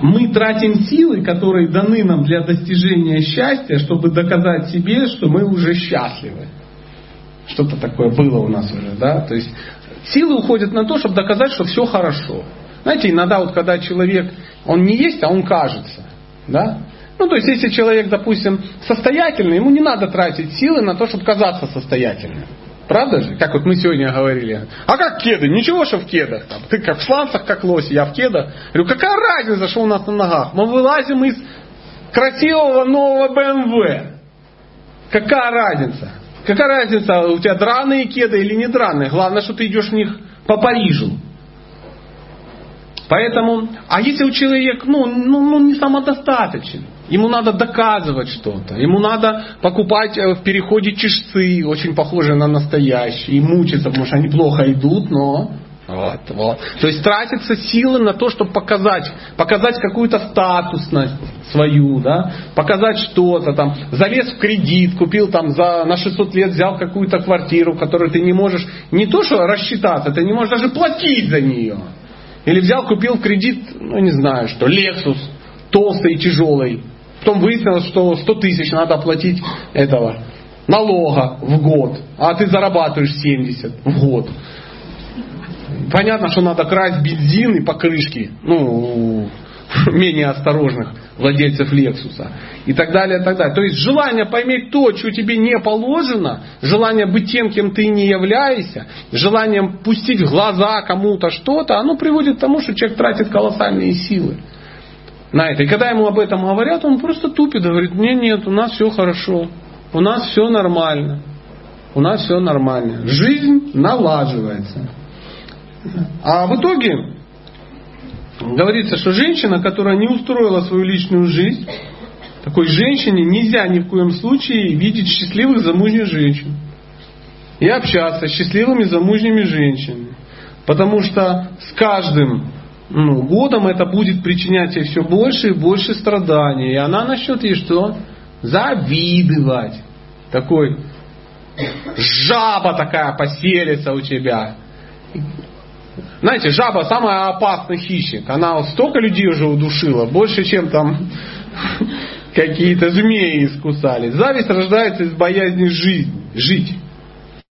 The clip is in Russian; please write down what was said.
Мы тратим силы, которые даны нам для достижения счастья, чтобы доказать себе, что мы уже счастливы. Что-то такое было у нас уже, да? То есть силы уходят на то, чтобы доказать, что все хорошо. Знаете, иногда вот когда человек, он не есть, а он кажется, да? Ну, то есть, если человек, допустим, состоятельный, ему не надо тратить силы на то, чтобы казаться состоятельным. Правда же? Как вот мы сегодня говорили. А как кеды? Ничего, что в кедах. Там. Ты как в сланцах, как лось, я в кедах. Говорю, какая разница, что у нас на ногах? Мы вылазим из красивого нового BMW. Какая разница? Какая разница, у тебя драные кеды или не драные? Главное, что ты идешь в них по Парижу. Поэтому, а если у человека, ну, ну, ну не самодостаточен, ему надо доказывать что-то, ему надо покупать э, в переходе чешцы, очень похожие на настоящие, и мучиться, потому что они плохо идут, но вот, вот. То есть тратятся силы на то, чтобы показать, показать какую-то статусность свою, да, показать что-то там, залез в кредит, купил там за, на 600 лет, взял какую-то квартиру, которую ты не можешь, не то что рассчитаться, ты не можешь даже платить за нее. Или взял, купил в кредит, ну не знаю что, Lexus, толстый и тяжелый. Потом выяснилось, что 100 тысяч надо оплатить этого налога в год, а ты зарабатываешь 70 в год. Понятно, что надо красть бензин и покрышки, ну, менее осторожных владельцев Лексуса и так далее, и так далее. То есть желание поиметь то, что тебе не положено, желание быть тем, кем ты не являешься, желание пустить в глаза кому-то что-то, оно приводит к тому, что человек тратит колоссальные силы на это. И когда ему об этом говорят, он просто тупит, говорит, нет, нет, у нас все хорошо, у нас все нормально, у нас все нормально. Жизнь налаживается. А в итоге говорится, что женщина, которая не устроила свою личную жизнь, такой женщине нельзя ни в коем случае видеть счастливых замужних женщин и общаться с счастливыми замужними женщинами. Потому что с каждым ну, годом это будет причинять ей все больше и больше страданий. И она начнет ей что? Завидовать. Такой жаба такая поселится у тебя. Знаете, жаба самый опасный хищник. Она столько людей уже удушила, больше, чем там какие-то змеи искусали. Зависть рождается из боязни жизни, жить.